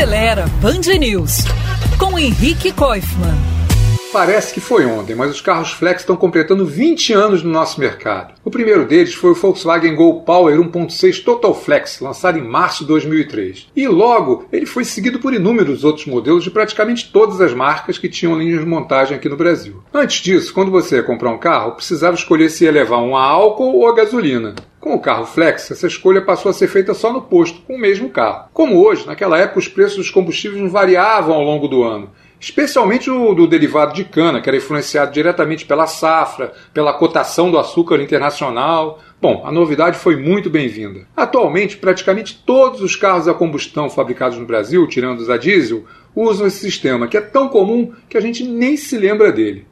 Acelera Band News com Henrique Koifman. Parece que foi ontem, mas os carros flex estão completando 20 anos no nosso mercado. O primeiro deles foi o Volkswagen Gol Power 1.6 Total Flex, lançado em março de 2003. E logo ele foi seguido por inúmeros outros modelos de praticamente todas as marcas que tinham linhas de montagem aqui no Brasil. Antes disso, quando você ia comprar um carro, precisava escolher se ia levar um a álcool ou a gasolina. Com o carro flex, essa escolha passou a ser feita só no posto, com o mesmo carro. Como hoje, naquela época os preços dos combustíveis variavam ao longo do ano especialmente o do derivado de cana, que era influenciado diretamente pela safra, pela cotação do açúcar internacional. Bom, a novidade foi muito bem-vinda. Atualmente, praticamente todos os carros a combustão fabricados no Brasil, tirando os a diesel, usam esse sistema, que é tão comum que a gente nem se lembra dele.